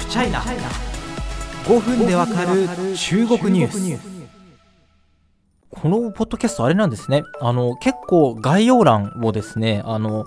フチャイナ5分でわかる中国ニュース。このポッドキャストあれなんですね。あの結構概要欄をですねあの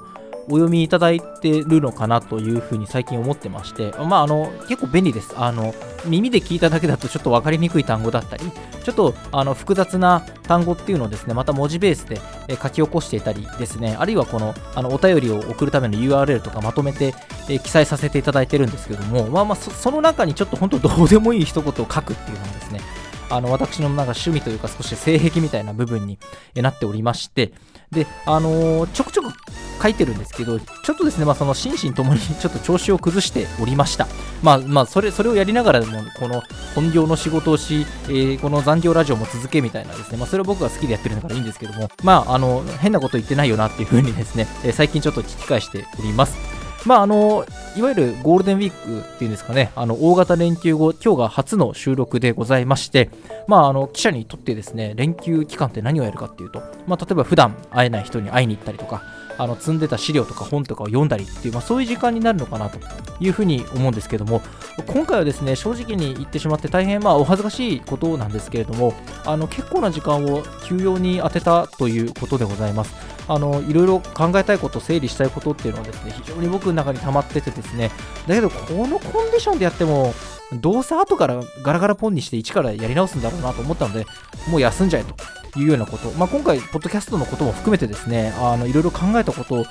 お読みいただいてるのかなというふうに最近思ってまして、まあ、あの結構便利です。あの耳で聞いただけだとちょっと分かりにくい単語だったり、ちょっとあの複雑な単語っていうのをですね、また文字ベースで書き起こしていたりですね、あるいはこのあのお便りを送るための URL とかまとめて、記載させていただいてるんですけども、まあまあそ、その中にちょっと本当どうでもいい一言を書くっていうのはですね、あの私のなんか趣味というか少し性癖みたいな部分になっておりまして、で、あの、ちょくちょく書いてるんですけど、ちょっとですね、まあ、その心身ともに ちょっと調子を崩しておりました。まあ、まあ、それ、それをやりながらでも、この本業の仕事をし、えー、この残業ラジオも続けみたいなですね、まあ、それは僕が好きでやってるんだからいいんですけども、まあ、あの、変なこと言ってないよなっていうふうにですね、えー、最近ちょっと聞き返しております。まあ、あの、いわゆるゴールデンウィークっていうんですかね、あの大型連休後、今日が初の収録でございまして、まあ、あの記者にとってですね、連休期間って何をやるかっていうと、まあ、例えば普段会えない人に会いに行ったりとか、あの積んでた資料とか本とかを読んだりっていう、まあ、そういう時間になるのかなというふうに思うんですけども今回はですね正直に言ってしまって大変まあお恥ずかしいことなんですけれどもあの結構な時間を休養に充てたということでございます。あのいろいろ考えたいこと整理したいことっていうのはですね非常に僕の中に溜まっててですね。だけどこのコンディションでやってもどうせ後からガラガラポンにして一からやり直すんだろうなと思ったのでもう休んじゃえというようなこと、まあ、今回、ポッドキャストのことも含めてですね、あのいろいろ考えたことを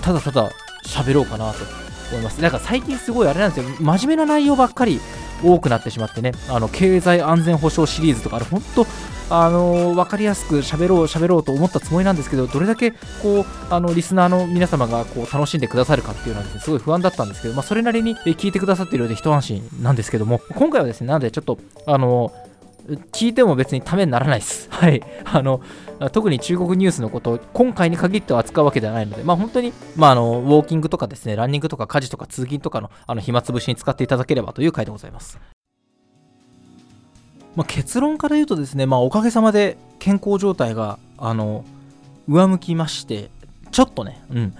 ただただ喋ろうかなと思います。なんか最近すごいあれなんですよ、真面目な内容ばっかり多くなってしまってね、あの経済安全保障シリーズとか、あれ本当、あの分かりやすく喋ろう、喋ろうと思ったつもりなんですけど、どれだけこうあのリスナーの皆様がこう楽しんでくださるかっていうのはです、ね、すごい不安だったんですけど、まあ、それなりに聞いてくださっているので一安心なんですけども、今回はですね、なのでちょっと、あの聞いても別にためにならないです。はい。あの、特に中国ニュースのことを今回に限って扱うわけではないので、まあ本当に、まああの、ウォーキングとかですね、ランニングとか家事とか通勤とかのあの暇つぶしに使っていただければという回でございます。まあ、結論から言うとですね、まあおかげさまで健康状態が、あの、上向きまして、ちょっとね、うん、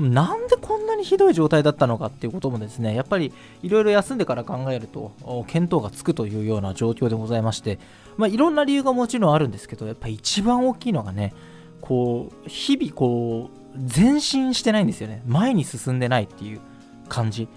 なんでこんなにひどい状態だったのかっていうこともですねやっぱりいろいろ休んでから考えると見当がつくというような状況でございまして、まあ、いろんな理由がもちろんあるんですけどやっぱり一番大きいのがねこう日々こう前進してないんですよね。前に進んでないっていう感じ。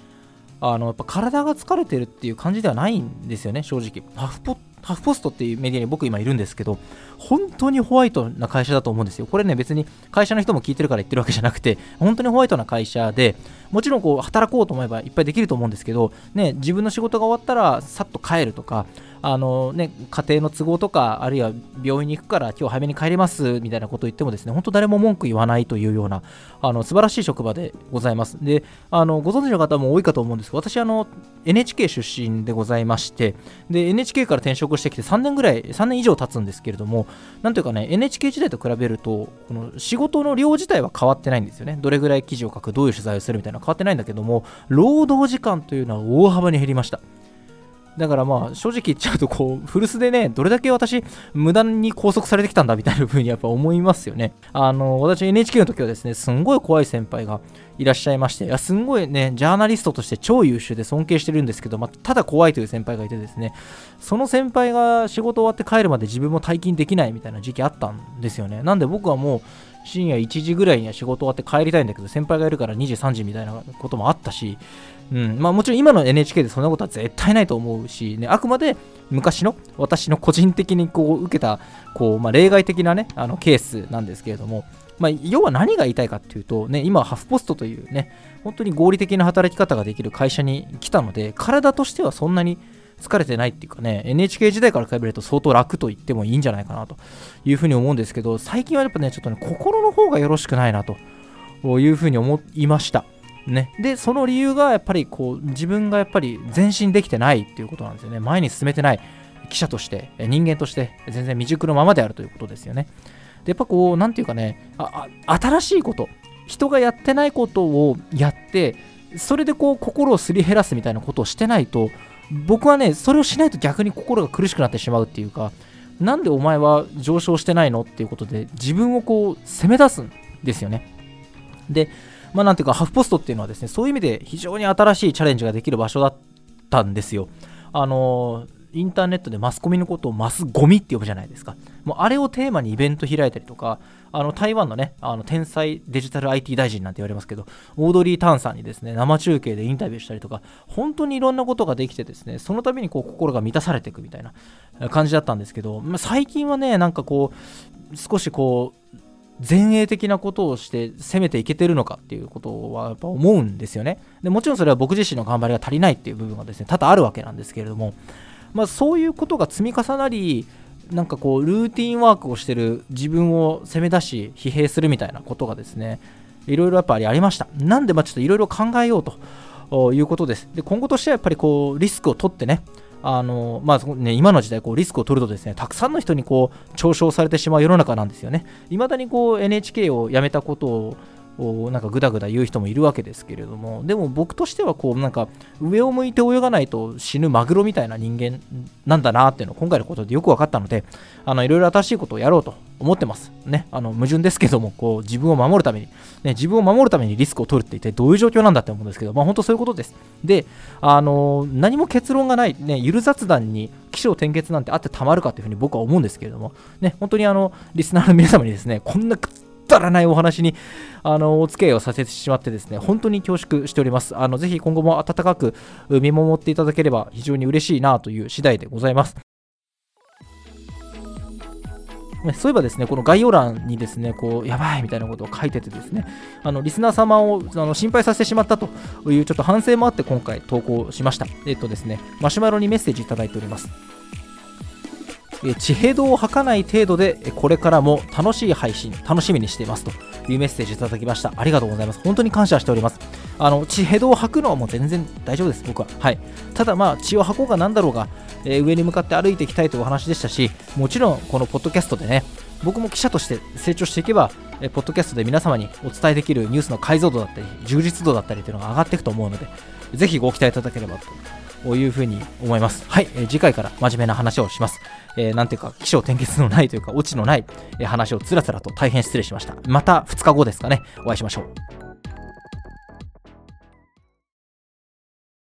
あのやっぱ体が疲れてるっていう感じではないんですよね正直。ハフポハフポストっていうメディアに僕今いるんですけど本当にホワイトな会社だと思うんですよ。これね、別に会社の人も聞いてるから言ってるわけじゃなくて、本当にホワイトな会社で、もちろんこう働こうと思えばいっぱいできると思うんですけど、ね、自分の仕事が終わったらさっと帰るとか、あのね、家庭の都合とか、あるいは病院に行くから今日早めに帰りますみたいなことを言ってもですね、本当誰も文句言わないというような、あの素晴らしい職場でございます。で、あのご存知の方も多いかと思うんですが、私、あの NHK 出身でございまして、で、NHK から転職してきて3年ぐらい、3年以上経つんですけれども、なんというかね、NHK 時代と比べると、この仕事の量自体は変わってないんですよね。どれぐらい記事を書く、どういう取材をするみたいな変わってないんだけども、労働時間というのは大幅に減りました。だからまあ正直言っちゃうとこう古巣でねどれだけ私無駄に拘束されてきたんだみたいな風にやっぱ思いますよね。あの私 NHK の時はですねすんごい怖い先輩がいらっしゃいましていやすんごいねジャーナリストとして超優秀で尊敬してるんですけど、まあ、ただ怖いという先輩がいてですねその先輩が仕事終わって帰るまで自分も退勤できないみたいな時期あったんですよね。なんで僕はもう深夜1時ぐらいには仕事終わって帰りたいんだけど先輩がいるから2時3時みたいなこともあったしうん。まあ、もちろん今の NHK でそんなことは絶対ないと思うし、ね、あくまで昔の私の個人的にこう受けたこう、まあ、例外的な、ね、あのケースなんですけれども、まあ、要は何が言いたいかっていうと、ね、今、ハフポストというね、本当に合理的な働き方ができる会社に来たので、体としてはそんなに疲れてないっていうかね、NHK 時代から比べると相当楽と言ってもいいんじゃないかなというふうに思うんですけど、最近はやっぱね、ちょっとね、心の方がよろしくないなというふうに思いました。ね、でその理由がやっぱりこう自分がやっぱり前進できてないっていうことなんですよね。前に進めてない。記者として人間として全然未熟のままであるということですよね。でやっぱこう何て言うかねあ新しいこと。人がやってないことをやってそれでこう心をすり減らすみたいなことをしてないと僕はねそれをしないと逆に心が苦しくなってしまうっていうかなんでお前は上昇してないのっていうことで自分をこう責め出すんですよねでまあ、なんていうか、ハフポストっていうのはですね、そういう意味で非常に新しいチャレンジができる場所だったんですよ。あのインターネットでマスコミのことをマスゴミって呼ぶじゃないですか。もうあれをテーマにイベント開いたりとか、あの台湾のね、あの天才デジタル IT 大臣なんて言われますけど、オードリー・タンさんにですね、生中継でインタビューしたりとか、本当にいろんなことができてですね、その度にこう心が満たされていくみたいな感じだったんですけど、まあ、最近はね、なんかこう、少しこう、前衛的なことをして攻めていけてるのかっていうことはやっぱ思うんですよね。でもちろんそれは僕自身の頑張りが足りないっていう部分がですね多々あるわけなんですけれども、まあ、そういうことが積み重なりなんかこうルーティンワークをしてる自分を責め出し疲弊するみたいなことがですねいろいろやっぱりありましたなんでまあちょっといろいろ考えようということですで今後としてはやっぱりこうリスクを取ってねあのまあね、今の時代こうリスクを取るとですねたくさんの人にこう嘲笑されてしまう世の中なんですよね。いまだにこう NHK を辞めたことをなんかぐだぐだ言う人もいるわけですけれどもでも僕としてはこうなんか上を向いて泳がないと死ぬマグロみたいな人間なんだなっていうのを今回のことでよく分かったのであのいろいろ新しいことをやろうと思ってます。ね。あの矛盾ですけどもこう自分を守るために、ね、自分を守るためにリスクを取るって一体どういう状況なんだって思うんですけどまあ本当そういうことです。であの何も結論がないねゆる雑談に起承転結なんてあってたまるかというふうに僕は思うんですけれどもね本当にあのリスナーの皆様にですねこんなったらないお話にあのお付き合いをさせてしまってですね本当に恐縮しておりますあのぜひ今後も温かく見守っていただければ非常に嬉しいなという次第でございますそういえばですね、この概要欄にですね、こう、やばいみたいなことを書いててですね、あの、リスナー様をあの心配させてしまったというちょっと反省もあって今回投稿しました。えっとですね、マシュマロにメッセージいただいております。地平道を吐かない程度でこれからも楽しい配信楽しみにしていますというメッセージいただきました。ありがとうございます。本当に感謝しております。あの地平道を吐くのはもう全然大丈夫です。僕は。はい。ただまあ血を吐こうが何だろうが、えー、上に向かって歩いていきたいというお話でしたしもちろんこのポッドキャストでね僕も記者として成長していけば、えポッドキャストで皆様にお伝えできるニュースの解像度だったり充実度だったりというのが上がっていくと思うのでぜひご期待いただければというふうに思います。はい、えー、次回から真面目な話をします。えー、なんていうか、起承転結のないというか、オチのない、え話をつらつらと大変失礼しました。また2日後ですかね、お会いしましょう。